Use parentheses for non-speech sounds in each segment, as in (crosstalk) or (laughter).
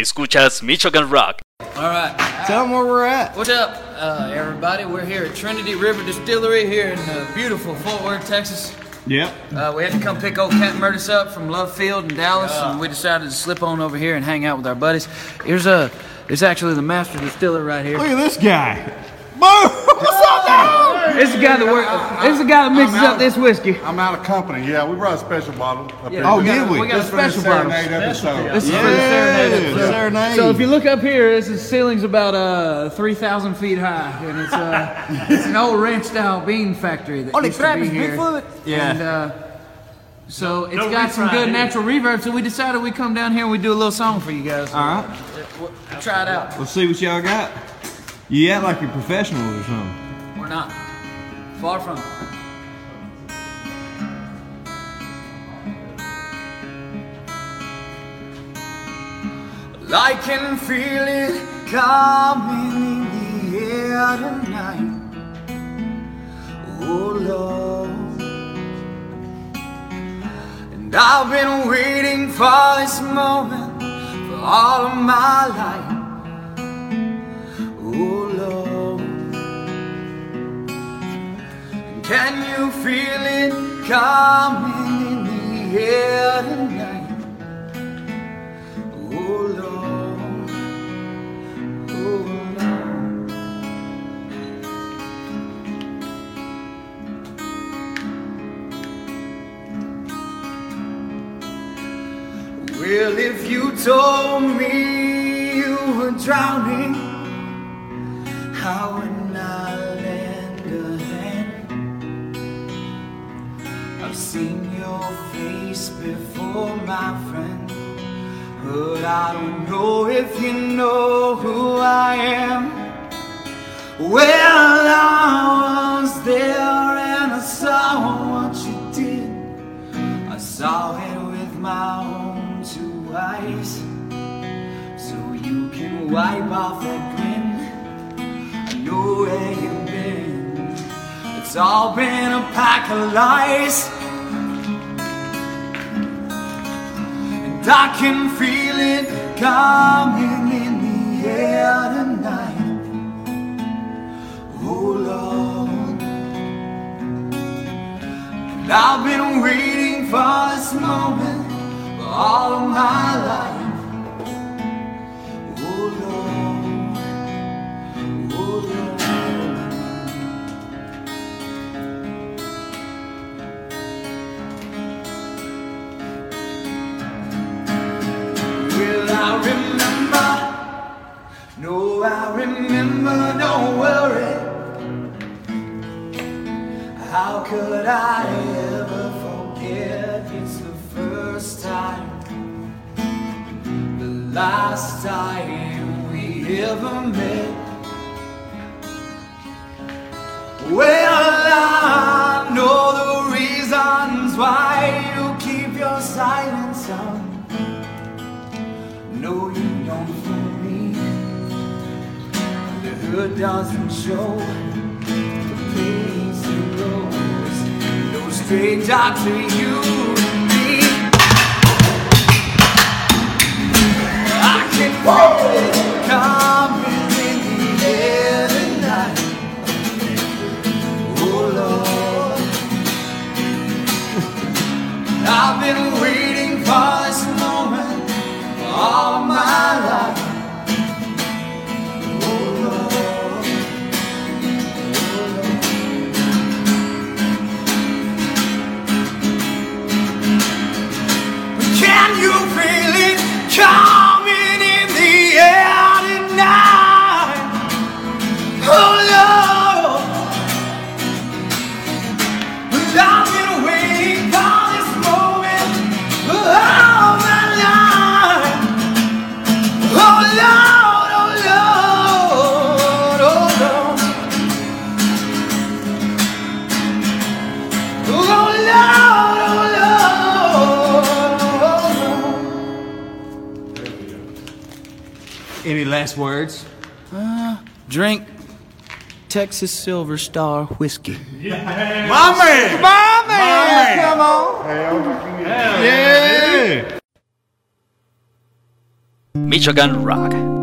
Escuchas Michoacán Rock. All right. Tell them where we're at. What's up, uh, everybody? We're here at Trinity River Distillery here in uh, beautiful Fort Worth, Texas. Yep. Uh, we had to come pick old Captain Murtis up from Love Field in Dallas, and we decided to slip on over here and hang out with our buddies. Here's a, it's actually the master distiller right here. Look at this guy. Boo! What's up, dog? This is the guy that work. This is the guy that mixes I'm up this whiskey. I'm out of company. Yeah, we brought a special bottle. Up here. Oh, we got, did we? We got a Just for the special bottle. serenade episode. This is Yeah, for the serenade. the episode. serenade. So if you look up here, this is ceiling's about uh, three thousand feet high, and it's uh, (laughs) it's an old ranch-style bean factory that Oh, they used to crap be is here. Bigfoot? Yeah. And, uh, so it's got some good natural reverb. So we decided we come down here and we do a little song for you guys. All right. We'll try it out. Let's see what y'all got. You act like you're professionals or something. We're not far from. it. I can feel it coming in the air tonight. Oh Lord. And I've been waiting for this moment for all of my life. Oh Lord. Can you feel it coming in the air tonight? Oh Lord, oh Lord. Well, if you told me you were drowning, would I lend a hand? I've seen your face before, my friend. But I don't know if you know who I am. Well, I was there and I saw what you did. I saw it with my own two eyes. So you can wipe off that know where you've been. It's all been a pack of lies. And I can feel it coming in the air tonight. Oh Lord. And I've been waiting for this moment for all of my life. I remember, don't worry. How could I ever forget? It's the first time, the last time we ever met. Well, doesn't show. The pain's the rose. No stranger to you me. I can in tonight. Oh. I've been waiting for this moment all my life. Last words? Uh, drink Texas Silver Star whiskey. My man! My man! Come on! Yeah! Michoacan Rock.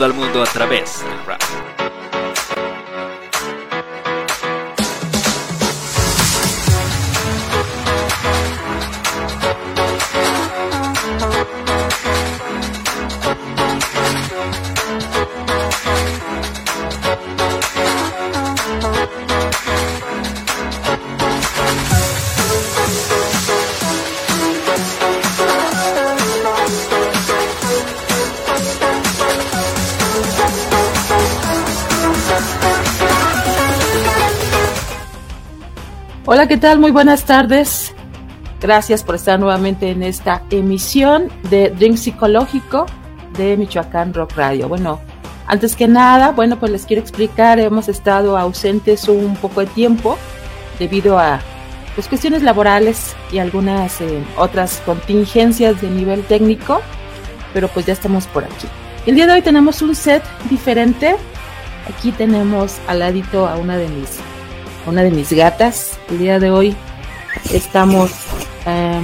Al mundo a través Hola, ¿qué tal? Muy buenas tardes. Gracias por estar nuevamente en esta emisión de Drink Psicológico de Michoacán Rock Radio. Bueno, antes que nada, bueno, pues les quiero explicar, hemos estado ausentes un poco de tiempo debido a pues, cuestiones laborales y algunas eh, otras contingencias de nivel técnico, pero pues ya estamos por aquí. El día de hoy tenemos un set diferente. Aquí tenemos al ladito a una de mis una de mis gatas. El día de hoy estamos eh,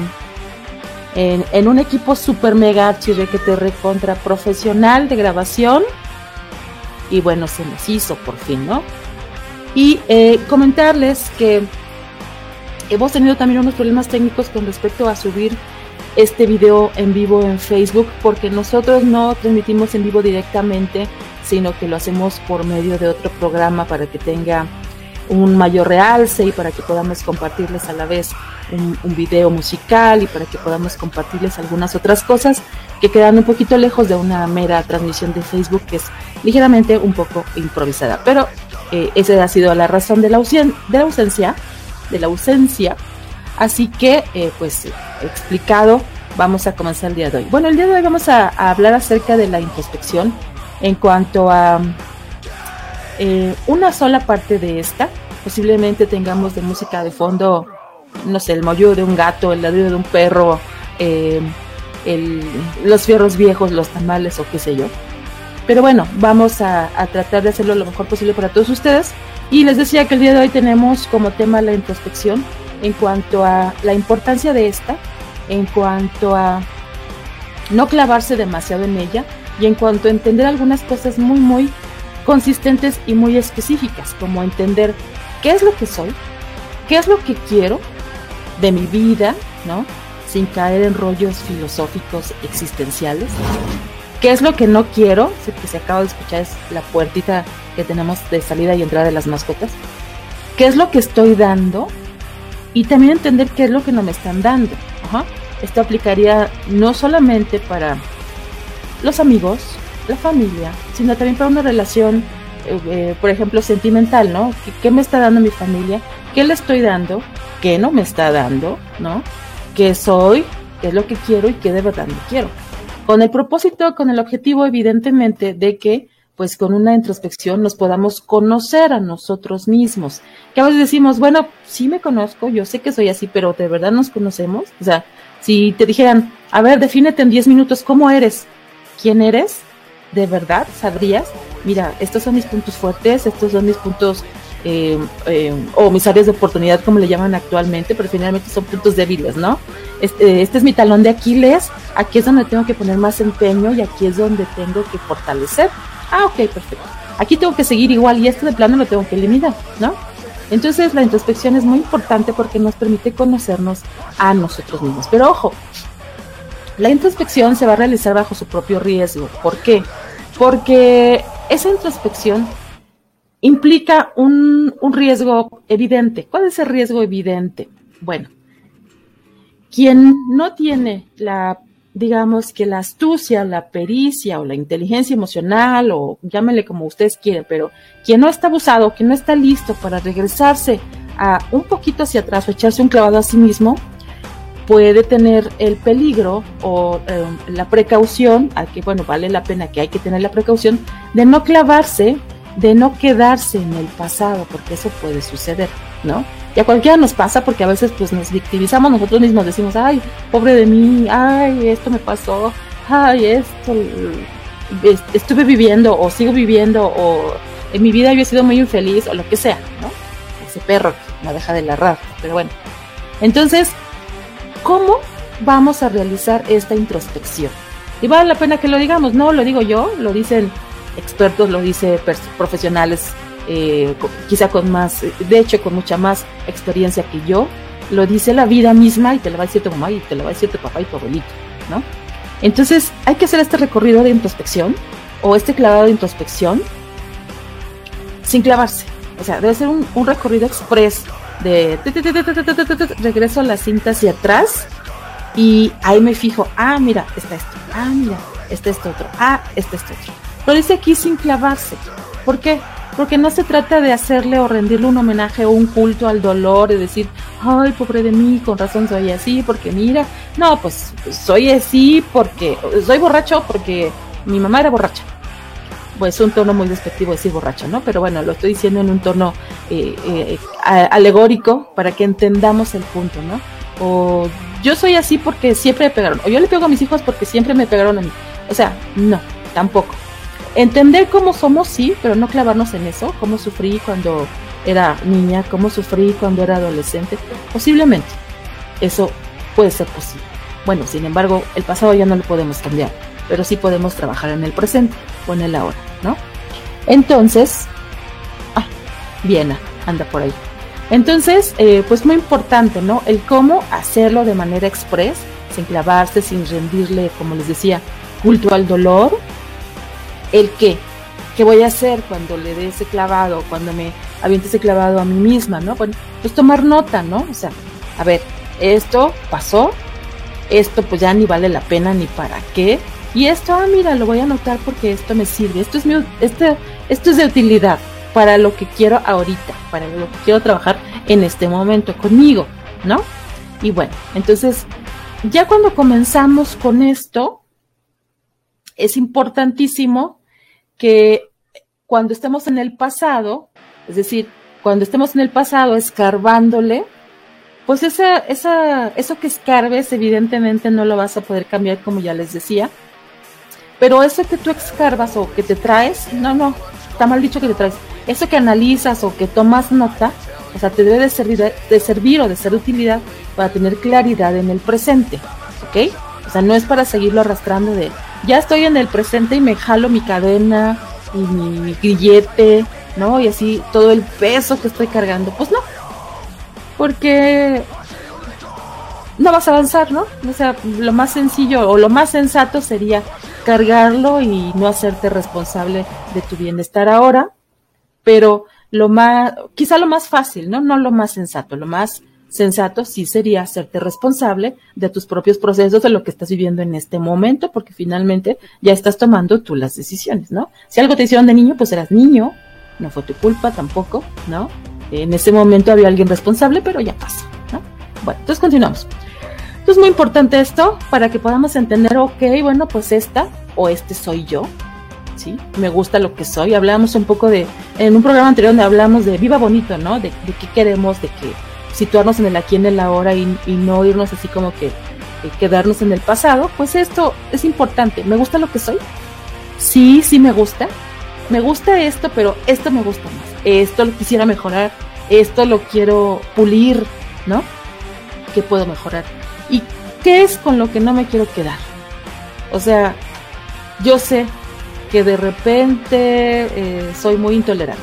en, un equipo super mega archirequete recontra profesional de grabación. Y bueno, se nos hizo por fin, ¿no? Y eh, comentarles que hemos tenido también unos problemas técnicos con respecto a subir este video en vivo en Facebook porque nosotros no transmitimos en vivo directamente, sino que lo hacemos por medio de otro programa para que tenga un mayor realce y para que podamos compartirles a la vez un, video musical y para que podamos compartirles algunas otras cosas que quedan un poquito lejos de una mera transmisión de Facebook que es ligeramente un poco improvisada. Pero eh, esa ha sido la razón de la, de la ausencia, de la ausencia. Así que, eh, pues, explicado, vamos a comenzar el día de hoy. Bueno, el día de hoy vamos a, a hablar acerca de la introspección en cuanto a eh, una sola parte de esta. Posiblemente tengamos de música de fondo, no sé, el mollo de un gato, el ladrido de un perro, eh, los fierros viejos, los tamales o qué sé yo. Pero bueno, vamos a, a, tratar de hacerlo lo mejor posible para todos ustedes. Y les decía que el día de hoy tenemos como tema la introspección en cuanto a la importancia de esta, en cuanto a no clavarse demasiado en ella y en cuanto a entender algunas cosas muy, muy consistentes y muy específicas, como entender qué es lo que soy, qué es lo que quiero de mi vida, ¿no? Sin caer en rollos filosóficos existenciales. ¿Qué es lo que no quiero? Si que se acaba de escuchar es la puertita que tenemos de salida y entrada de las mascotas. ¿Qué es lo que estoy dando? Y también entender qué es lo que no me están dando. Esto aplicaría no solamente para los amigos, la familia, sino también para una relación, eh, eh, por ejemplo, sentimental, ¿no? ¿Qué, ¿Qué, me está dando mi familia? ¿Qué le estoy dando? ¿Qué no me está dando? ¿No? ¿Qué soy? ¿Qué es lo que quiero y qué de verdad no quiero? Con el propósito, con el objetivo, evidentemente, de que pues con una introspección nos podamos conocer a nosotros mismos. Que a veces decimos, bueno, sí me conozco, yo sé que soy así, pero ¿de verdad nos conocemos? O sea, si te dijeran, a ver, defínete en 10 minutos, ¿cómo eres? ¿Quién eres? ¿De verdad sabrías? Mira, estos son mis puntos fuertes, estos son mis puntos eh, eh, o mis áreas de oportunidad, como le llaman actualmente, pero finalmente son puntos débiles, ¿no? Este, este es mi talón de Aquiles, aquí es donde tengo que poner más empeño y aquí es donde tengo que fortalecer. Ah, ok, perfecto. Aquí tengo que seguir igual y este de plano lo tengo que eliminar, ¿no? Entonces la introspección es muy importante porque nos permite conocernos a nosotros mismos. Pero ojo, la introspección se va a realizar bajo su propio riesgo. ¿Por qué? Porque esa introspección implica un, un riesgo evidente. ¿Cuál es el riesgo evidente? Bueno, quien no tiene la digamos que la astucia, la pericia o la inteligencia emocional o llámenle como ustedes quieren, pero quien no está abusado, quien no está listo para regresarse a un poquito hacia atrás o echarse un clavado a sí mismo, puede tener el peligro o eh, la precaución, a que bueno, vale la pena que hay que tener la precaución de no clavarse, de no quedarse en el pasado, porque eso puede suceder, ¿no? Y a cualquiera nos pasa porque a veces pues nos victimizamos nosotros mismos, decimos, ay, pobre de mí, ay, esto me pasó, ay, esto estuve viviendo o sigo viviendo o en mi vida yo he sido muy infeliz o lo que sea, ¿no? Ese perro no deja de ladrar, pero bueno. Entonces, ¿cómo vamos a realizar esta introspección? Y vale la pena que lo digamos, no lo digo yo, lo dicen expertos, lo dicen profesionales eh, quizá con más, de hecho con mucha más experiencia que yo, lo dice la vida misma y te lo va a decir tu mamá y te lo va a decir tu papá y tu abuelito, ¿no? Entonces hay que hacer este recorrido de introspección o este clavado de introspección sin clavarse. O sea, debe ser un, un recorrido express de regreso la cinta hacia atrás y ahí me fijo, ah, mira, está esto, ah, mira, está esto otro, ah, está esto otro. Lo dice aquí sin clavarse. ¿Por qué? porque no se trata de hacerle o rendirle un homenaje o un culto al dolor y decir, ay, pobre de mí, con razón soy así, porque mira, no, pues soy así porque soy borracho porque mi mamá era borracha. Pues un tono muy despectivo decir borracho, ¿no? Pero bueno, lo estoy diciendo en un tono eh, eh, alegórico para que entendamos el punto, ¿no? O yo soy así porque siempre me pegaron, o yo le pego a mis hijos porque siempre me pegaron a mí. O sea, no, tampoco entender cómo somos, sí, pero no clavarnos en eso, cómo sufrí cuando era niña, cómo sufrí cuando era adolescente, posiblemente eso puede ser posible. Bueno, sin embargo, el pasado ya no lo podemos cambiar, pero sí podemos trabajar en el presente o en el ahora, ¿no? Entonces, ah, Viena, anda por ahí. Entonces, eh, pues muy importante, ¿no? El cómo hacerlo de manera express, sin clavarse, sin rendirle, como les decía, culto al dolor. El qué, qué voy a hacer cuando le dé ese clavado, cuando me aviente ese clavado a mí misma, ¿no? Bueno, pues tomar nota, ¿no? O sea, a ver, esto pasó, esto pues ya ni vale la pena ni para qué. Y esto, ah, mira, lo voy a anotar porque esto me sirve. Esto es mi, este, esto es de utilidad para lo que quiero ahorita, para lo que quiero trabajar en este momento conmigo, ¿no? Y bueno, entonces, ya cuando comenzamos con esto, es importantísimo que cuando estemos en el pasado, es decir, cuando estemos en el pasado escarbándole, pues esa, esa, eso que escarbes evidentemente no lo vas a poder cambiar como ya les decía, pero eso que tú escarbas o que te traes, no, no, está mal dicho que te traes, eso que analizas o que tomas nota, o sea, te debe de servir, de servir o de ser de utilidad para tener claridad en el presente, ¿ok? O sea, no es para seguirlo arrastrando de, ya estoy en el presente y me jalo mi cadena y mi grillete, ¿no? Y así todo el peso que estoy cargando. Pues no, porque no vas a avanzar, ¿no? O sea, lo más sencillo o lo más sensato sería cargarlo y no hacerte responsable de tu bienestar ahora, pero lo más, quizá lo más fácil, ¿no? No lo más sensato, lo más sensato sí sería hacerte responsable de tus propios procesos, de lo que estás viviendo en este momento, porque finalmente ya estás tomando tú las decisiones, ¿no? Si algo te hicieron de niño, pues eras niño, no fue tu culpa tampoco, ¿no? En ese momento había alguien responsable, pero ya pasó, ¿no? Bueno, entonces continuamos. Entonces es muy importante esto para que podamos entender, ok, bueno, pues esta o este soy yo, ¿sí? Me gusta lo que soy. Hablamos un poco de, en un programa anterior donde hablamos de viva bonito, ¿no? De, qué queremos, de que situarnos en el aquí, en el ahora y, y no irnos así como que quedarnos en el pasado. Pues esto es importante. ¿Me gusta lo que soy? Sí, sí me gusta. Me gusta esto, pero esto me gusta más. Esto lo quisiera mejorar. Esto lo quiero pulir, ¿no? ¿Qué puedo mejorar? ¿Y qué es con lo que no me quiero quedar? O sea, yo sé que de repente eh, soy muy intolerante.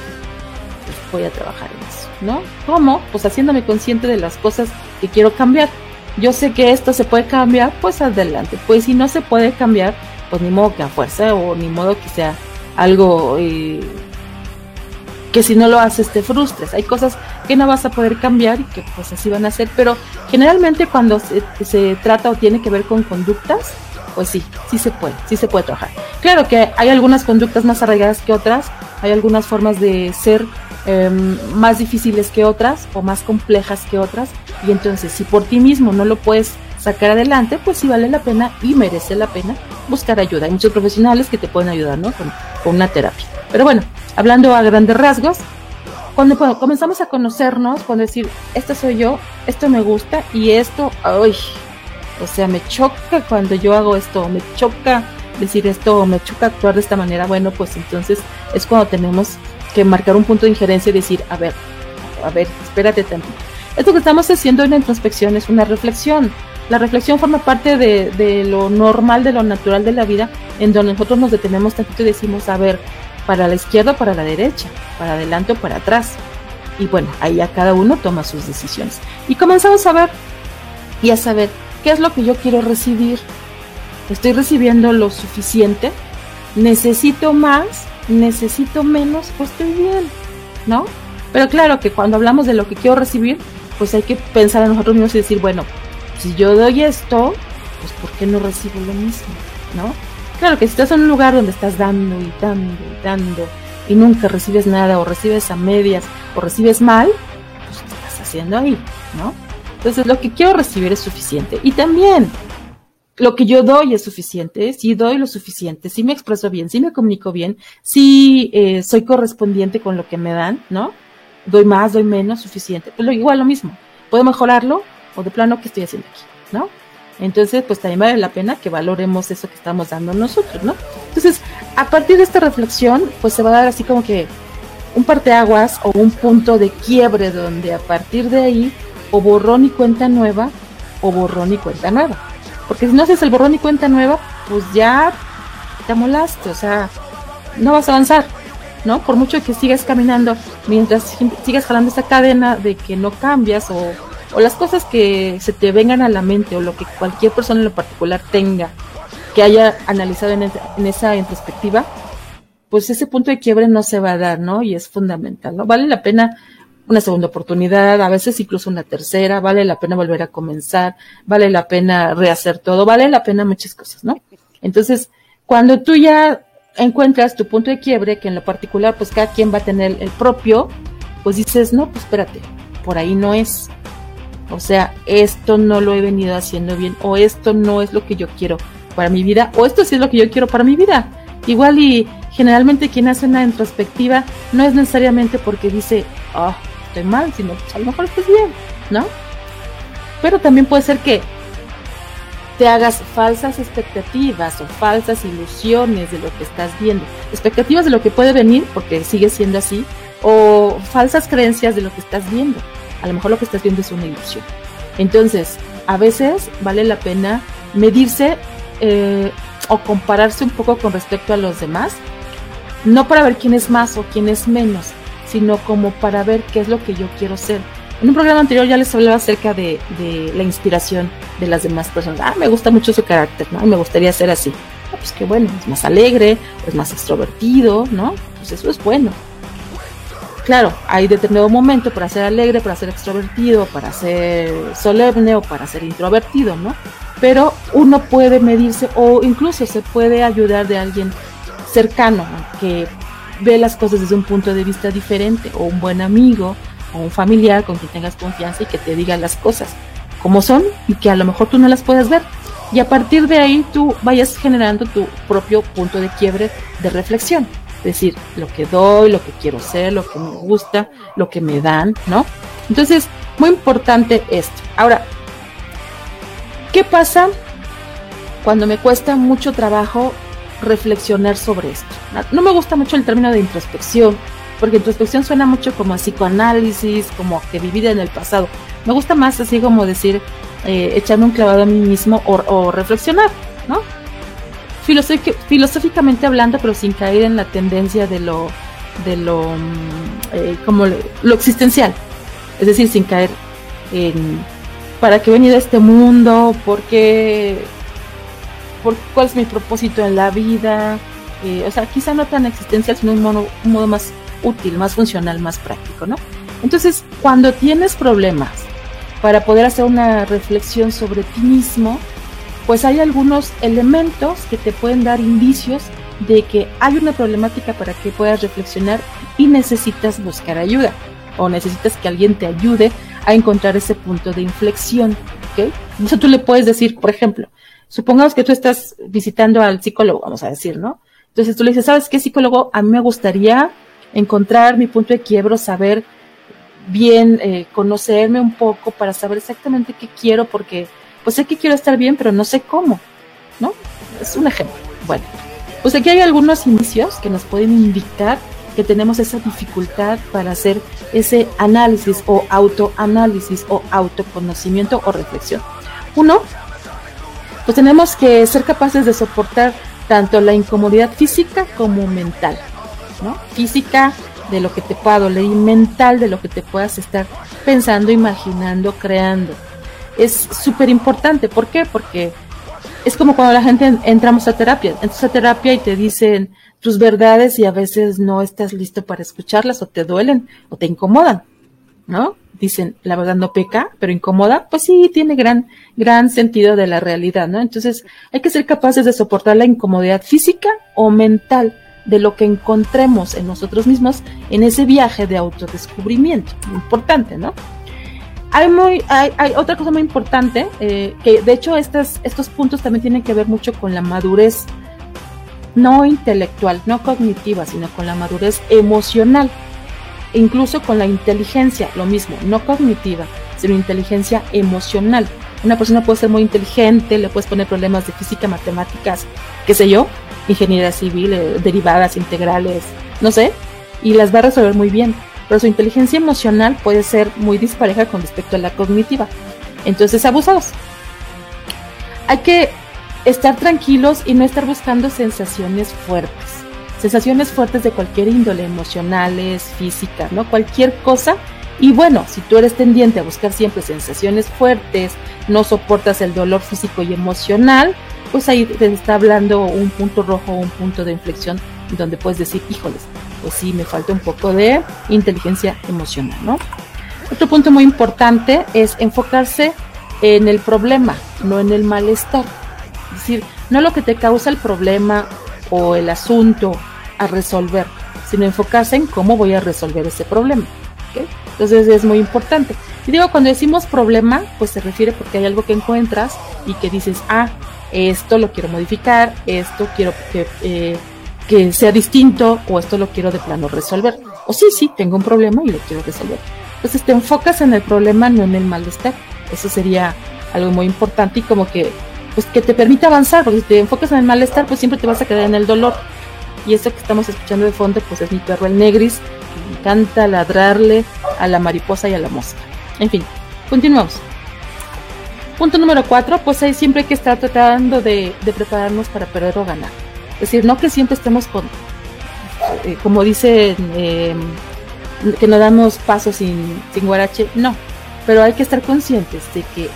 Pues voy a trabajar en eso, ¿no? ¿Cómo? Pues haciéndome consciente de las cosas que quiero cambiar. Yo sé que esto se puede cambiar, pues adelante. Pues si no se puede cambiar, pues ni modo que a fuerza o ni modo que sea algo eh, que si no lo haces te frustres. Hay cosas que no vas a poder cambiar y que pues así van a ser, pero generalmente cuando se, se trata o tiene que ver con conductas, pues sí, sí se puede, sí se puede trabajar. Claro que hay algunas conductas más arraigadas que otras, hay algunas formas de ser eh, más difíciles que otras o más complejas que otras, y entonces si por ti mismo no lo puedes sacar adelante, pues sí vale la pena y merece la pena buscar ayuda. Hay muchos profesionales que te pueden ayudar, ¿no? Con, una terapia. Pero bueno, hablando a grandes rasgos, cuando, cuando, comenzamos a conocernos, cuando decir, esto soy yo, esto me gusta y esto, ay, o sea, me choca cuando yo hago esto, me choca decir esto, me choca actuar de esta manera, bueno, pues entonces es cuando tenemos que marcar un punto de injerencia y decir, a ver, a ver, espérate tantito. Esto que estamos haciendo en la introspección es una reflexión. La reflexión forma parte de, lo normal, de lo natural de la vida, en donde nosotros nos detenemos tantito y decimos, a ver, para la izquierda o para la derecha, para adelante o para atrás. Y bueno, ahí ya cada uno toma sus decisiones. Y comenzamos a ver y a saber qué es lo que yo quiero recibir. Estoy recibiendo lo suficiente, necesito más, necesito menos, pues estoy bien, ¿no? Pero claro que cuando hablamos de lo que quiero recibir, pues hay que pensar en nosotros mismos y decir, bueno, si yo doy esto, pues ¿por qué no recibo lo mismo? ¿No? Claro que si estás en un lugar donde estás dando y dando y dando y nunca recibes nada o recibes a medias o recibes mal, pues ¿qué estás haciendo ahí? ¿No? Entonces lo que quiero recibir es suficiente. Y también lo que yo doy es suficiente, si doy lo suficiente, si me expreso bien, si me comunico bien, si eh, soy correspondiente con lo que me dan, ¿no? Doy más, doy menos, suficiente. Pues lo, igual lo mismo. ¿Puedo mejorarlo? O de plano, ¿qué estoy haciendo aquí? ¿No? Entonces, pues también vale la pena que valoremos eso que estamos dando nosotros, ¿no? Entonces, a partir de esta reflexión, pues se va a dar así como que un parteaguas o un punto de quiebre donde a partir de ahí, o borrón y cuenta nueva, o borrón y cuenta nueva. Porque si no haces el borrón y cuenta nueva, pues ya te amolaste, o sea, no vas a avanzar, ¿no? Por mucho que sigas caminando, mientras sigas jalando esa cadena de que no cambias o, o las cosas que se te vengan a la mente o lo que cualquier persona en lo particular tenga que haya analizado en, esa- introspectiva, pues ese punto de quiebre no se va a dar, ¿no? Y es fundamental, ¿no? Vale la pena una segunda oportunidad, a veces incluso una tercera, vale la pena volver a comenzar, vale la pena rehacer todo, vale la pena muchas cosas, ¿no? Entonces, cuando tú ya encuentras tu punto de quiebre, que en lo particular, pues cada quien va a tener el propio, pues dices, no, pues espérate, por ahí no es. O sea, esto no lo he venido haciendo bien, o esto no es lo que yo quiero para mi vida, o esto sí es lo que yo quiero para mi vida. Igual y generalmente quien hace una introspectiva no es necesariamente porque dice, ah, estoy mal, sino a lo mejor estás bien, ¿no? Pero también puede ser que te hagas falsas expectativas o falsas ilusiones de lo que estás viendo. Expectativas de lo que puede venir, porque sigue siendo así, o falsas creencias de lo que estás viendo. A lo mejor lo que estás viendo es una ilusión. Entonces, a veces vale la pena medirse eh, o compararse un poco con respecto a los demás, no para ver quién es más o quién es menos, sino como para ver qué es lo que yo quiero ser. En un programa anterior ya les hablaba acerca de, de la inspiración de las demás personas. Ah, me gusta mucho su carácter, ¿no? Me gustaría ser así. Ah, pues qué bueno, es más alegre, es más extrovertido, ¿no? Pues eso es bueno. Claro, hay determinado momento para ser alegre, para ser extrovertido, para ser solemne o para ser introvertido, ¿no? Pero uno puede medirse o incluso se puede ayudar de alguien cercano que ve las cosas desde un punto de vista diferente o un buen amigo o un familiar con quien tengas confianza y que te diga las cosas como son y que a lo mejor tú no las puedes ver. Y a partir de ahí tú vayas generando tu propio punto de quiebre de reflexión. Decir, lo que doy, lo que quiero ser, lo que me gusta, lo que me dan, ¿no? Entonces, muy importante esto. Ahora, ¿qué pasa cuando me cuesta mucho trabajo reflexionar sobre esto? No me gusta mucho el término de introspección, porque introspección suena mucho como a psicoanálisis, como que vivir en el pasado. Me gusta más así como decir, eh, echando un clavado a mí mismo o, o reflexionar, ¿no? Filosófic- filosóficamente hablando, pero sin caer en la tendencia de lo, de lo, mm, eh, como lo, lo existencial. Es decir, sin caer en para qué he venido a este mundo, por qué, por cuál es mi propósito en la vida. Eh, o sea, quizá no tan existencial, sino un modo, un modo más útil, más funcional, más práctico, ¿no? Entonces, cuando tienes problemas para poder hacer una reflexión sobre ti mismo, pues hay algunos elementos que te pueden dar indicios de que hay una problemática para que puedas reflexionar y necesitas buscar ayuda o necesitas que alguien te ayude a encontrar ese punto de inflexión, ¿ok? Eso tú le puedes decir, por ejemplo, supongamos que tú estás visitando al psicólogo, vamos a decir, ¿no? Entonces tú le dices, ¿sabes qué psicólogo? A mí me gustaría encontrar mi punto de quiebro, saber bien, eh, conocerme un poco para saber exactamente qué quiero, porque pues sé que quiero estar bien, pero no sé cómo, ¿no? Es un ejemplo. Bueno, pues aquí hay algunos inicios que nos pueden indicar que tenemos esa dificultad para hacer ese análisis o autoanálisis o autoconocimiento o reflexión. Uno, pues tenemos que ser capaces de soportar tanto la incomodidad física como mental, ¿no? Física de lo que te pueda doler y mental de lo que te puedas estar pensando, imaginando, creando. Es súper importante. ¿Por qué? Porque es como cuando la gente en- entramos a terapia. Entras a terapia y te dicen tus verdades y a veces no estás listo para escucharlas o te duelen o te incomodan, ¿no? Dicen, la verdad no peca, pero incomoda, pues sí, tiene gran, gran sentido de la realidad, ¿no? Entonces hay que ser capaces de soportar la incomodidad física o mental de lo que encontremos en nosotros mismos en ese viaje de autodescubrimiento. Importante, ¿no? Hay, muy, hay, hay otra cosa muy importante, eh, que de hecho estas, estos puntos también tienen que ver mucho con la madurez, no intelectual, no cognitiva, sino con la madurez emocional, e incluso con la inteligencia, lo mismo, no cognitiva, sino inteligencia emocional. Una persona puede ser muy inteligente, le puedes poner problemas de física, matemáticas, qué sé yo, ingeniería civil, eh, derivadas, integrales, no sé, y las va a resolver muy bien. Pero su inteligencia emocional puede ser muy dispareja con respecto a la cognitiva. Entonces, abusados. Hay que estar tranquilos y no estar buscando sensaciones fuertes. Sensaciones fuertes de cualquier índole, emocionales, físicas, ¿no? Cualquier cosa Y bueno, si tú eres tendiente a buscar siempre sensaciones fuertes, no soportas el dolor físico y emocional, pues ahí te está hablando un punto rojo, un punto de inflexión donde puedes decir, híjoles, pues sí, me falta un poco de inteligencia emocional, ¿no? Otro punto muy importante es enfocarse en el problema, no en el malestar. Es decir, no lo que te causa el problema o el asunto a resolver, sino enfocarse en cómo voy a resolver ese problema. Entonces es muy importante. Y digo, cuando decimos problema, pues se refiere porque hay algo que encuentras y que dices, ah, esto lo quiero modificar, esto quiero que, eh, que sea distinto o esto lo quiero de plano resolver. O sí, sí, tengo un problema y lo quiero resolver. Entonces te enfocas en el problema, no en el malestar. Eso sería algo muy importante y como que pues que te permite avanzar, porque si te enfocas en el malestar, pues siempre te vas a quedar en el dolor. Y eso que estamos escuchando de fondo, pues es mi perro el negris, que me encanta ladrarle a la mariposa y a la mosca. En fin, continuamos. Punto número cuatro, pues ahí siempre hay que estar tratando de, de prepararnos para perder o ganar. Es decir, no que siempre estemos con, eh, como dicen, eh, que no damos pasos sin, sin guarache, no, pero hay que estar conscientes de que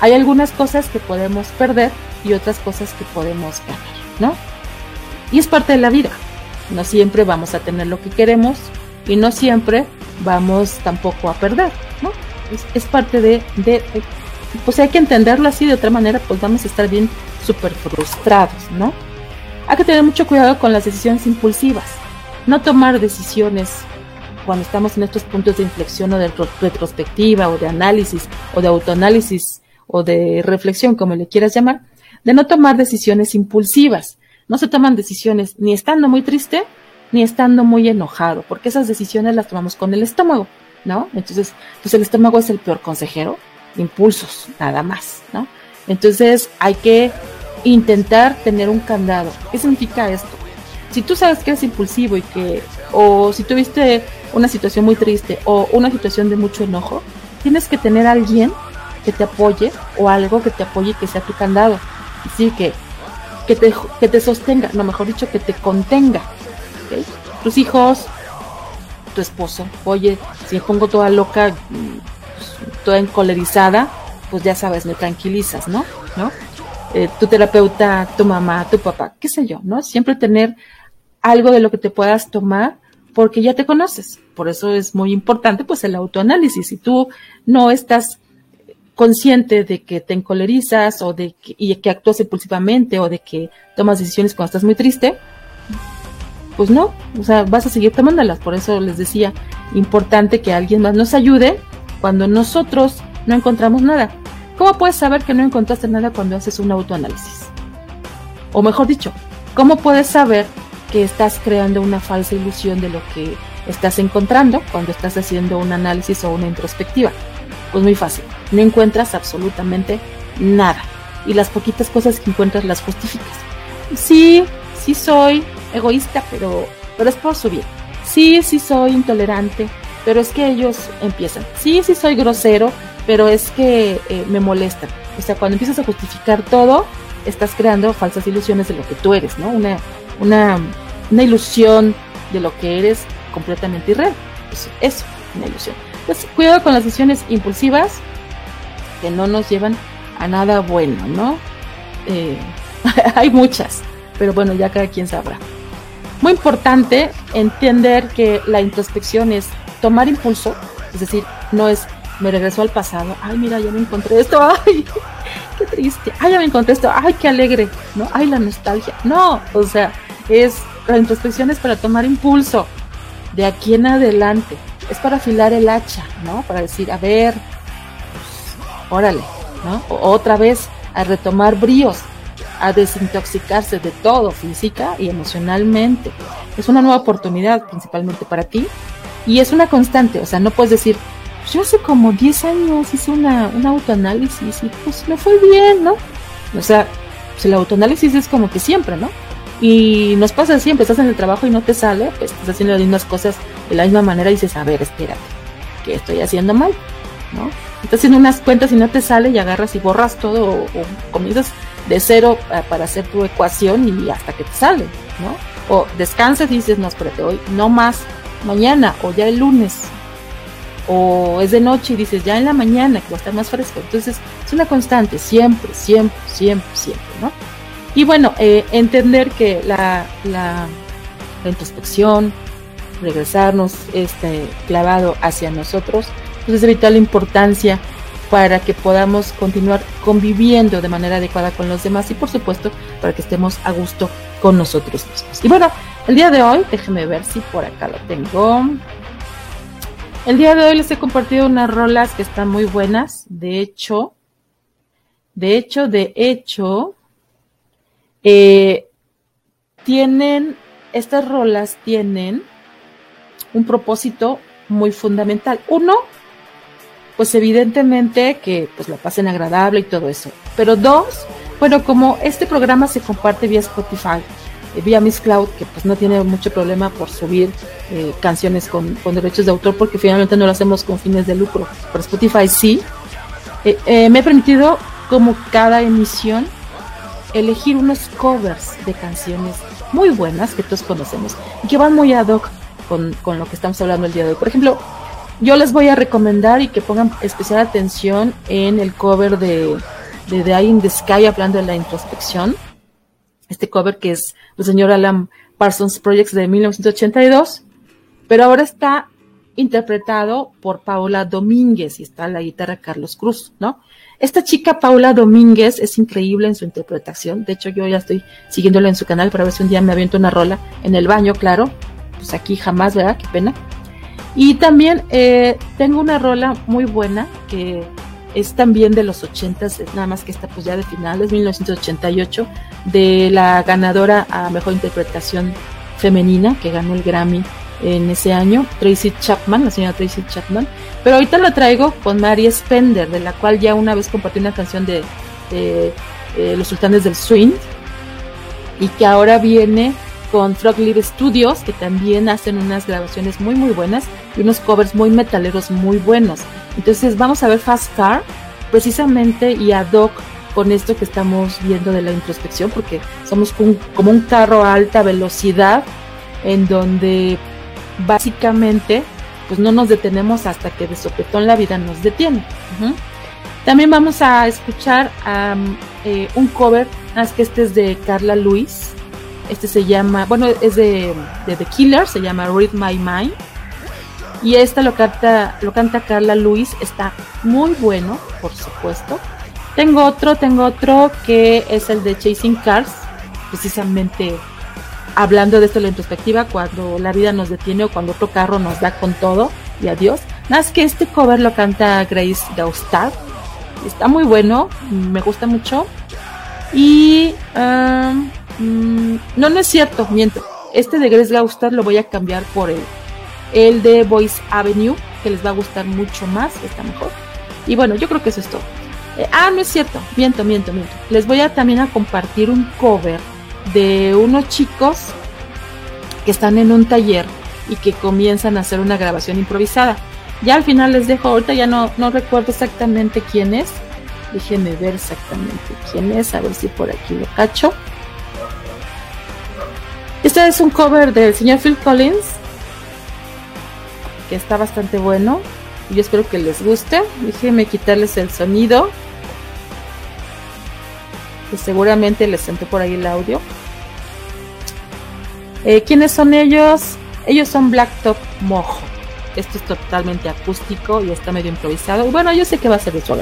hay algunas cosas que podemos perder y otras cosas que podemos ganar, ¿no? Y es parte de la vida. No siempre vamos a tener lo que queremos y no siempre vamos tampoco a perder, ¿no? Es, es parte de, de, pues hay que entenderlo así, de otra manera pues vamos a estar bien súper frustrados, ¿no? Hay que tener mucho cuidado con las decisiones impulsivas, no tomar decisiones cuando estamos en estos puntos de inflexión o de retrospectiva o de análisis o de autoanálisis o de reflexión, como le quieras llamar, de no tomar decisiones impulsivas. No se toman decisiones ni estando muy triste ni estando muy enojado, porque esas decisiones las tomamos con el estómago, ¿no? Entonces, pues el estómago es el peor consejero, impulsos, nada más, ¿no? Entonces hay que intentar tener un candado. ¿Qué significa esto? Si tú sabes que eres impulsivo y que, o si tuviste una situación muy triste o una situación de mucho enojo, tienes que tener alguien que te apoye o algo que te apoye que sea tu candado. Así que, que te, que te sostenga, no mejor dicho, que te contenga. Tus hijos, tu esposo. Oye, si me pongo toda loca, pues, toda encolerizada, pues ya sabes, me tranquilizas, ¿no? ¿No? Eh, tu terapeuta, tu mamá, tu papá, qué sé yo, ¿no? Siempre tener algo de lo que te puedas tomar porque ya te conoces. Por eso es muy importante pues el autoanálisis. Si tú no estás consciente de que te encolerizas o de que, y que actúas impulsivamente o de que tomas decisiones cuando estás muy triste, pues no, o sea, vas a seguir tomándolas. Por eso les decía, importante que alguien más nos ayude cuando nosotros no encontramos nada. ¿Cómo puedes saber que no encontraste nada cuando haces un autoanálisis? O mejor dicho, ¿cómo puedes saber que estás creando una falsa ilusión de lo que estás encontrando cuando estás haciendo un análisis o una introspectiva? Pues muy fácil, no encuentras absolutamente nada. Y las poquitas cosas que encuentras las justificas. Sí, sí soy egoísta, pero, pero es por su bien. Sí, sí soy intolerante, pero es que ellos empiezan. Sí, sí soy grosero, pero es que eh, me molestan. O sea, cuando empiezas a justificar todo, estás creando falsas ilusiones de lo que tú eres, ¿no? Una, una, una ilusión de lo que eres completamente irreal. Pues eso, una ilusión. Entonces, cuidado con las decisiones impulsivas que no nos llevan a nada bueno, ¿no? Eh, (laughs) hay muchas, pero bueno, ya cada quien sabrá. Muy importante entender que la introspección es tomar impulso, es decir, no es me regreso al pasado, ay mira, ya me encontré esto, (laughs) ay, qué triste, ay, ya me encontré esto, ay, qué alegre, ¿no? Ay, la nostalgia. No, o sea, es, la introspección es para tomar impulso de aquí en adelante, es para afilar el hacha, ¿no? Para decir, a ver, pues, órale, ¿no? O, otra vez a retomar bríos, a desintoxicarse de todo, física y emocionalmente. Es una nueva oportunidad principalmente para ti y es una constante, o sea, no puedes decir, yo hace como 10 años hice una, un autoanálisis y pues me fue bien, ¿no? O sea, pues el autoanálisis es como que siempre, ¿no? Y nos pasa siempre, estás en el trabajo y no te sale, pues estás haciendo las mismas cosas de la misma manera y dices, a ver, espérate, ¿qué estoy haciendo mal? ¿No? Estás haciendo unas cuentas y no te sale y agarras y borras todo o, o comienzas de cero uh, para hacer tu ecuación y hasta que te sale, ¿no? O descansas y dices, no, espérate, hoy no más, mañana o ya el lunes, o es de noche y dices ya en la mañana que va a estar más fresco. Entonces es una constante, siempre, siempre, siempre, siempre, ¿no? Y bueno, eh, entender que la, la, la introspección, regresarnos este clavado hacia nosotros, pues es de vital importancia para que podamos continuar conviviendo de manera adecuada con los demás y por supuesto para que estemos a gusto con nosotros mismos. Y bueno, el día de hoy, déjeme ver si por acá lo tengo. El día de hoy les he compartido unas rolas que están muy buenas. De hecho, de hecho, de hecho, eh, tienen, estas rolas tienen un propósito muy fundamental. Uno, pues evidentemente que pues la pasen agradable y todo eso. Pero dos, bueno, como este programa se comparte vía Spotify, vía Miss Cloud, que pues no tiene mucho problema por subir eh, canciones con, con, derechos de autor, porque finalmente no lo hacemos con fines de lucro, pero Spotify sí, eh, me he permitido como cada emisión elegir unos covers de canciones muy buenas que todos conocemos y que van muy ad hoc con, con lo que estamos hablando el día de hoy. Por ejemplo, yo les voy a recomendar y que pongan especial atención en el cover de, de The Eye in the Sky, hablando de la introspección. Este cover que es el señor Alan Parsons Projects de 1982, pero ahora está interpretado por Paula Domínguez y está la guitarra Carlos Cruz, ¿no? Esta chica Paula Domínguez es increíble en su interpretación. De hecho, yo ya estoy siguiéndola en su canal para ver si un día me aviento una rola en el baño, claro. Pues aquí jamás, ¿verdad? Qué pena. Y también eh, tengo una rola muy buena que es también de los 80, nada más que esta pues ya de finales, 1988, de la ganadora a Mejor Interpretación Femenina, que ganó el Grammy en ese año, Tracy Chapman, la señora Tracy Chapman. Pero ahorita la traigo con Mary Spender, de la cual ya una vez compartí una canción de, de Los Sultanes del Swing, y que ahora viene con Frog Live Studios, que también hacen unas grabaciones muy muy buenas y unos covers muy metaleros muy buenos. Entonces vamos a ver Fast Car precisamente y ad hoc con esto que estamos viendo de la introspección, porque somos un, como un carro a alta velocidad en donde básicamente pues no nos detenemos hasta que de sopetón la vida nos detiene. Uh -huh. También vamos a escuchar um, eh, un cover, más que este es de Carla Luis, este se llama, bueno, es de, de, The Killer, se llama Read My Mind. Y esta lo canta, lo canta Carla Luis, está muy bueno, por supuesto. Tengo otro, tengo otro que es el de Chasing Cars, precisamente hablando de esto la introspectiva, cuando la vida nos detiene o cuando otro carro nos da con todo y adiós. Nada más que este cover lo canta Grace Gaustad. Está muy bueno, me gusta mucho. Y um, no, no es cierto, miento. Este de Grace Gaustad lo voy a cambiar por el, el de Voice Avenue, que les va a gustar mucho más, está mejor. Y bueno, yo creo que eso es todo. Eh, ah, no es cierto, miento, miento, miento. Les voy a también a compartir un cover de unos chicos que están en un taller y que comienzan a hacer una grabación improvisada. Ya al final les dejo, ahorita ya no, no recuerdo exactamente quién es. Déjenme ver exactamente quién es, a ver si por aquí lo cacho. Este es un cover del señor Phil Collins, que está bastante bueno. Y yo espero que les guste. Déjenme quitarles el sonido. Que seguramente les senté por ahí el audio. Eh, ¿Quiénes son ellos? Ellos son Blacktop Mojo. Esto es totalmente acústico y está medio improvisado. Bueno, yo sé que va a ser de su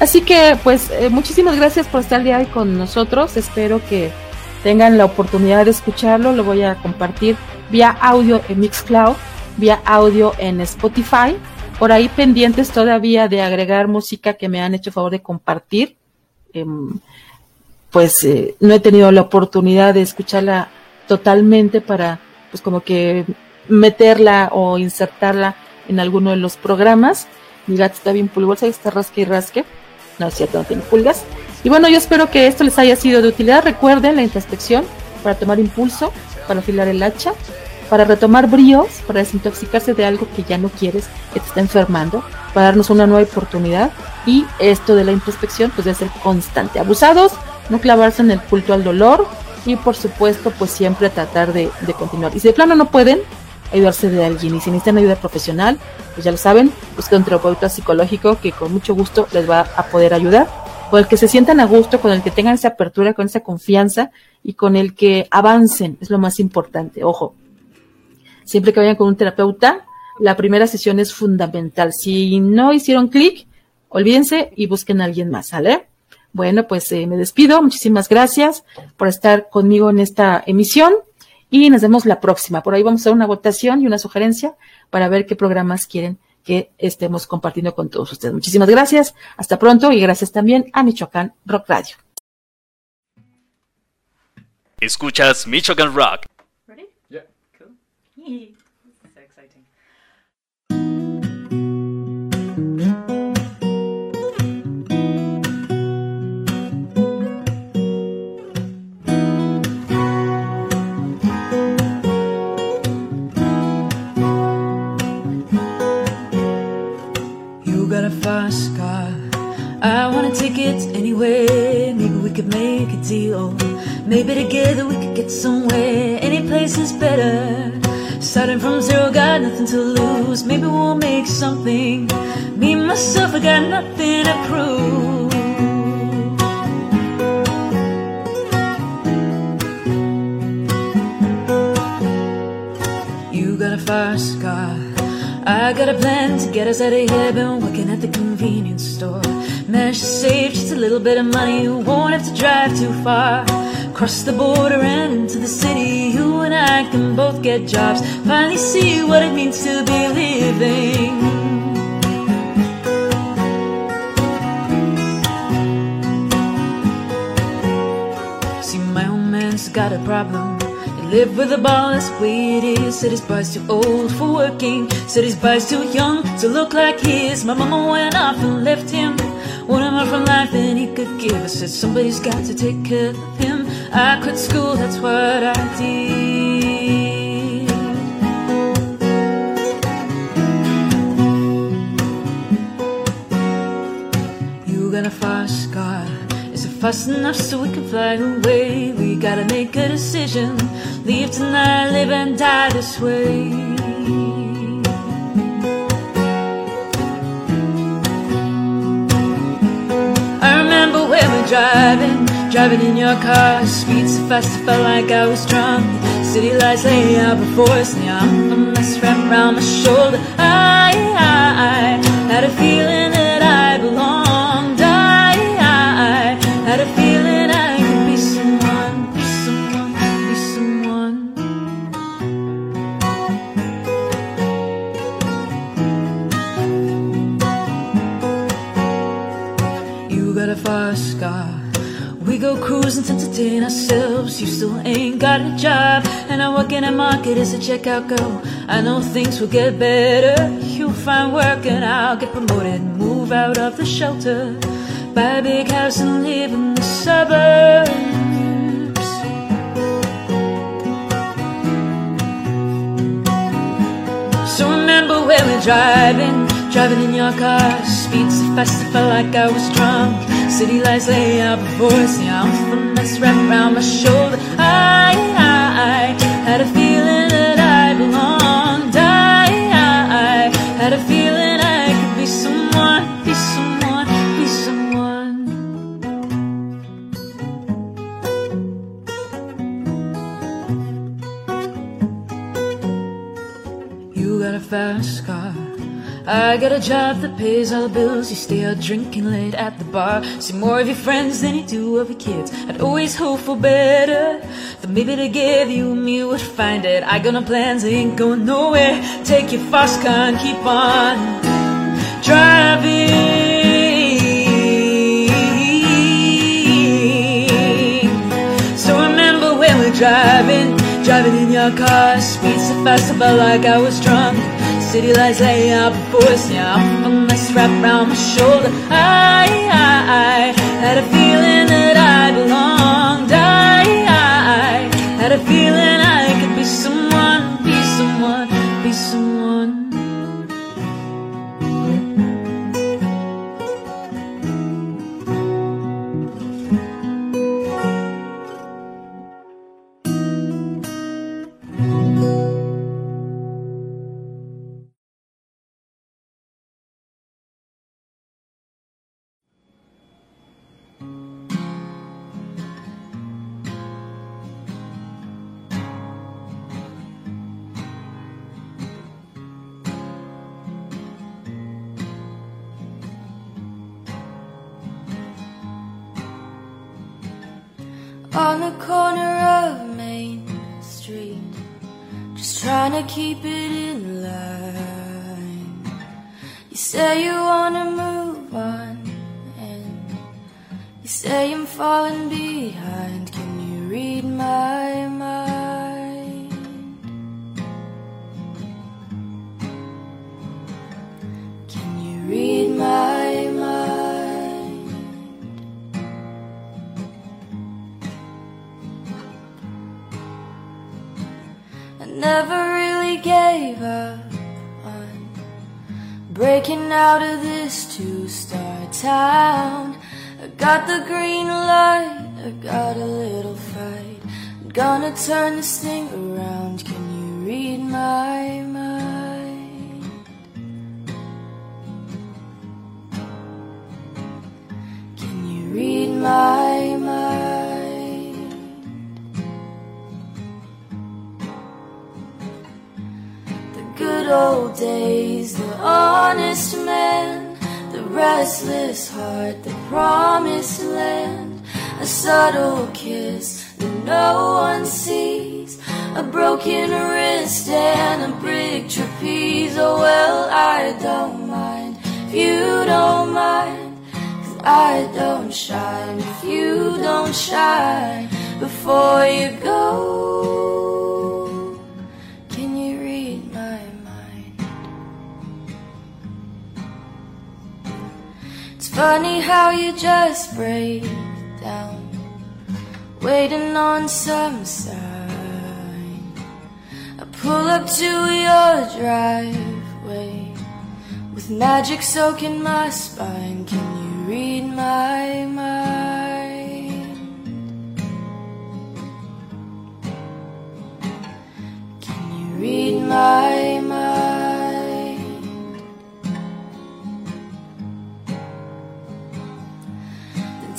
Así que, pues, eh, muchísimas gracias por estar día de hoy con nosotros. Espero que tengan la oportunidad de escucharlo. Lo voy a compartir vía audio en Mixcloud, vía audio en Spotify. Por ahí pendientes todavía de agregar música que me han hecho favor de compartir. Eh, pues eh, no he tenido la oportunidad de escucharla totalmente para, pues como que meterla o insertarla en alguno de los programas. Mi gato está bien pulgosa y está rasque y rasque. No es cierto, no tiene pulgas. Y bueno, yo espero que esto les haya sido de utilidad. Recuerden la introspección para tomar impulso, para afilar el hacha, para retomar bríos, para desintoxicarse de algo que ya no quieres, que te está enfermando, para darnos una nueva oportunidad. Y esto de la introspección, pues debe ser constante. Abusados, no clavarse en el culto al dolor y por supuesto, pues siempre tratar de, continuar. Y si de plano no pueden, ayudarse de alguien. Y si necesitan ayuda profesional, pues ya lo saben, busquen un terapeuta psicológico que con mucho gusto les va a poder ayudar, con el que se sientan a gusto, con el que tengan esa apertura, con esa confianza y con el que avancen, es lo más importante. Ojo, siempre que vayan con un terapeuta, la primera sesión es fundamental. Si no hicieron clic, olvídense y busquen a alguien más, ¿sale? Bueno, pues eh, me despido. Muchísimas gracias por estar conmigo en esta emisión y nos vemos la próxima. Por ahí vamos a hacer una votación y una sugerencia para ver qué programas quieren que estemos compartiendo con todos ustedes. Muchísimas gracias. Hasta pronto y gracias también a Michoacán Rock Radio. Escuchas Michoacán Rock. Car. I want a ticket anyway. Maybe we could make a deal. Maybe together we could get somewhere. Any place is better. Starting from zero, got nothing to lose. Maybe we'll make something. Me myself, I got nothing to prove. You got a fast car. I got a plan to get us out of here. Been working at the convenience store. Managed to save just a little bit of money. You won't have to drive too far. Cross the border and into the city. You and I can both get jobs. Finally see what it means to be living. See, my old man's got a problem. Live with a the way it is. Said his boy's too old for working. Said his boy's too young to look like his. My mama went off and left him. Wanted more from life than he could give. I said somebody's got to take care of him. I quit school, that's what I did. You got a fast fast enough so we can fly away? We gotta make a decision. Leave tonight, live and die this way. I remember when we were driving, driving in your car. Speed so fast, I felt like I was drunk. City lights lay out before us now. A mess wrapped around my shoulder. I, I work in a checkout girl. I know things will get better. You'll find work, and I'll get promoted. Move out of the shelter, buy a big house, and live in the suburbs. So remember when we're driving, driving in your car. Speed so fast, I felt like I was drunk. City lights lay out before us, yeah, I'm the mess wrapped around my shoulder. I, I, I had a feeling that I I got a job that pays all the bills. You stay out drinking late at the bar. See more of your friends than you do of your kids. I'd always hope for better. That maybe together you and me would find it. I got no plans, I ain't going nowhere. Take your and keep on driving. So remember when we're driving, driving in your car, speed so fast, I felt like I was drunk. City lights lay out before us, yeah, I'm a mess wrapped around my shoulder. I, I, I had a feeling that I belonged. I, I, I had a feeling keep it of this two star town. I got the green light, I got a little fight. I'm gonna turn this thing around. Can you read my mind? Can you read my good old days, the honest man, the restless heart, the promised land, a subtle kiss that no one sees, a broken wrist and a brick trapeze. Oh well, I don't mind if you don't mind. Cause I don't shine if you don't shine before you go. Funny how you just break down, waiting on some sign. I pull up to your driveway with magic soaking my spine. Can you read my mind? Can you read my mind?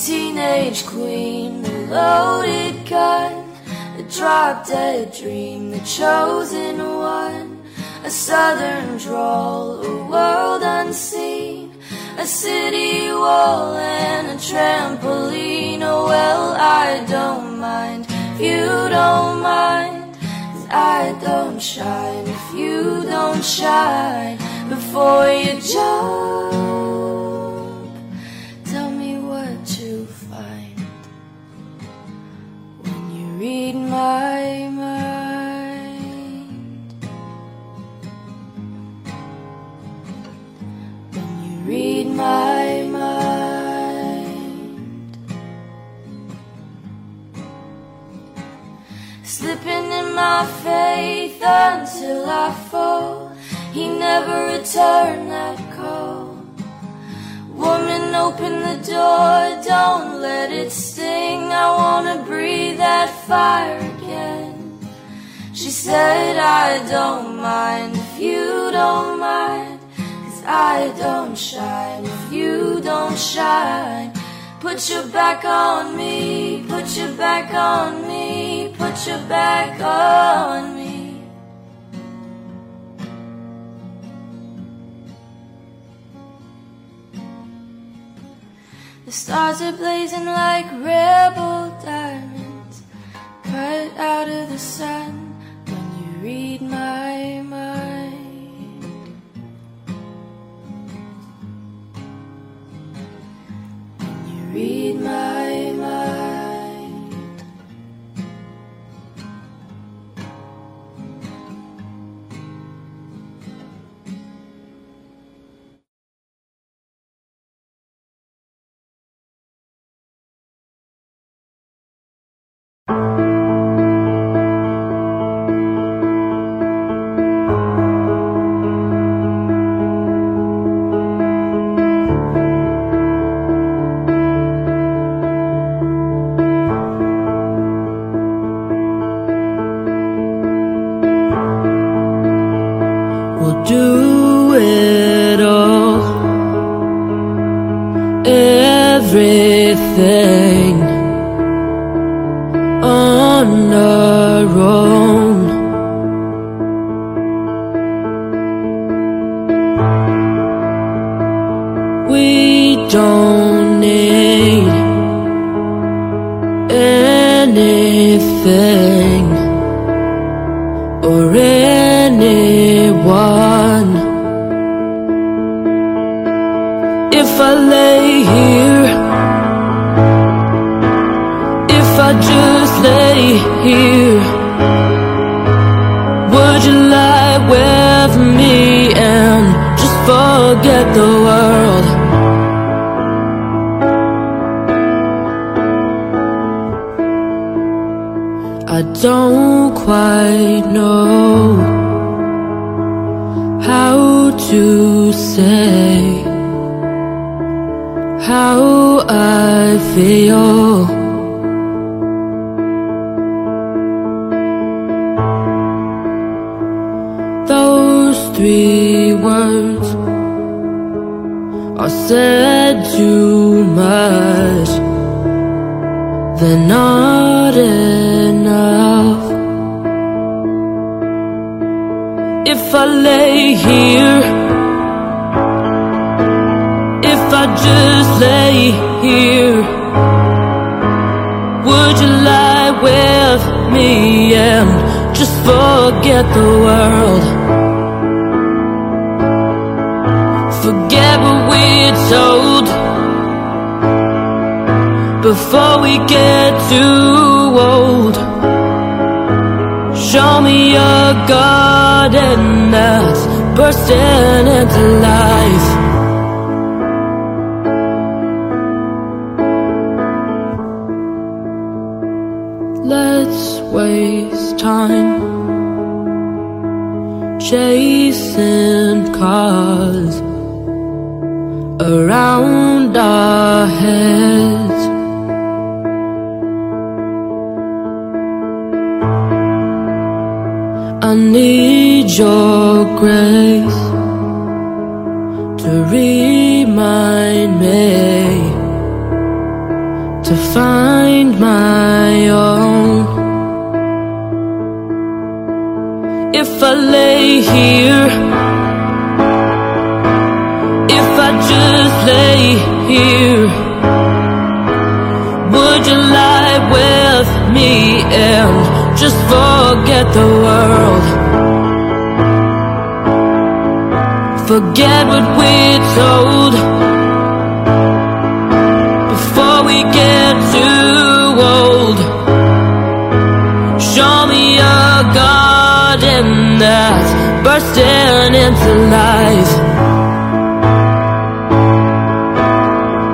Teenage queen, the loaded gun, the drop dead dream, the chosen one, a southern drawl, a world unseen, a city wall and a trampoline. Oh well, I don't mind if you don't mind. 'cause I don't shine if you don't shine before you jump. Read my mind. When you read my mind. Slipping in my faith until I fall. He never returned that call. Woman, open the door, don't let it sting. I wanna breathe that fire again. She said, I don't mind if you don't mind. Cause I don't shine if you don't shine. Put your back on me, put your back on me, put your back on me. Stars are blazing like rebel diamonds, cut out of the sun when you read my mind. When you read my quite know how to say how I feel. Those three words are said too much. They're not If I lay here, if I just lay here, would you lie with me and just forget the world? Forget what we're told before we get too old. A garden that's bursting into life. Let's waste time chasing cars around our heads. Need your grace to remind me to find my own. If I lay here, if I just lay here, would you lie with me and just forget the world? Forget what we're told before we get too old. Show me a garden that's bursting into life.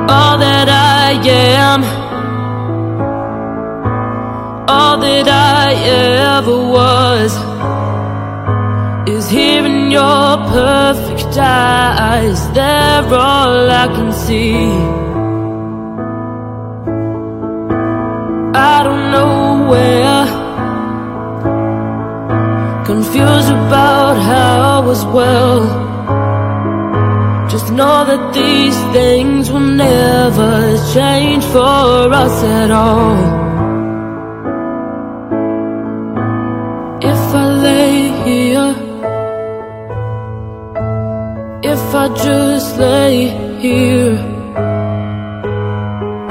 All that I am, all that I ever was, eyes. They're all I can see. I don't know where. Confused about how as well. Just know that these things will never change for us at all. I just lay here.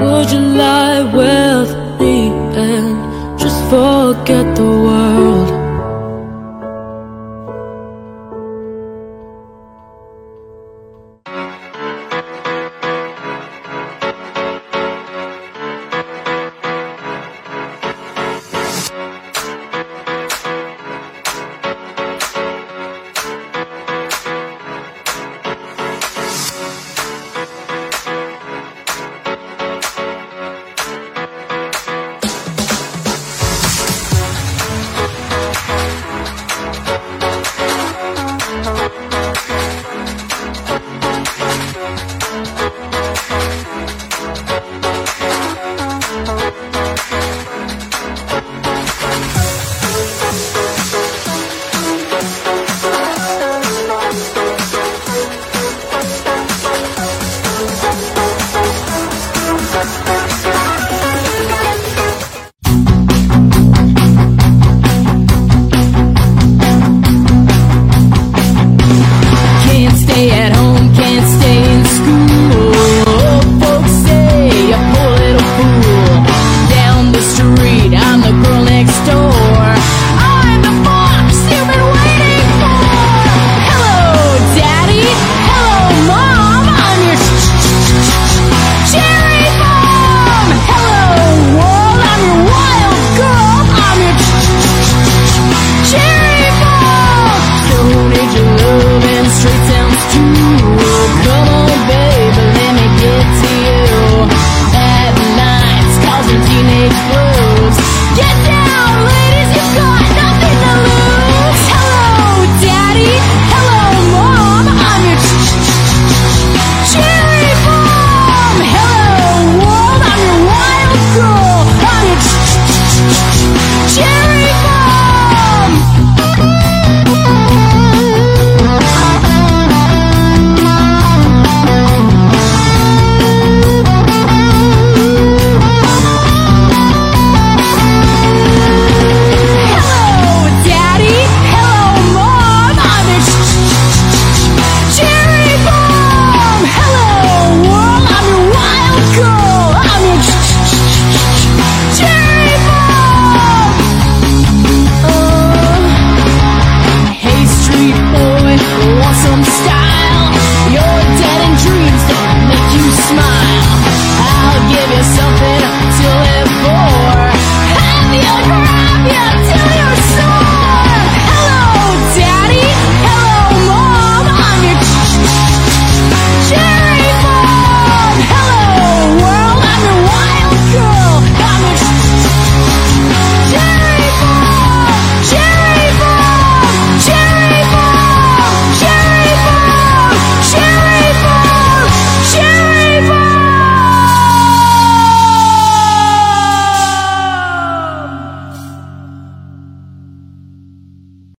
Would you lie with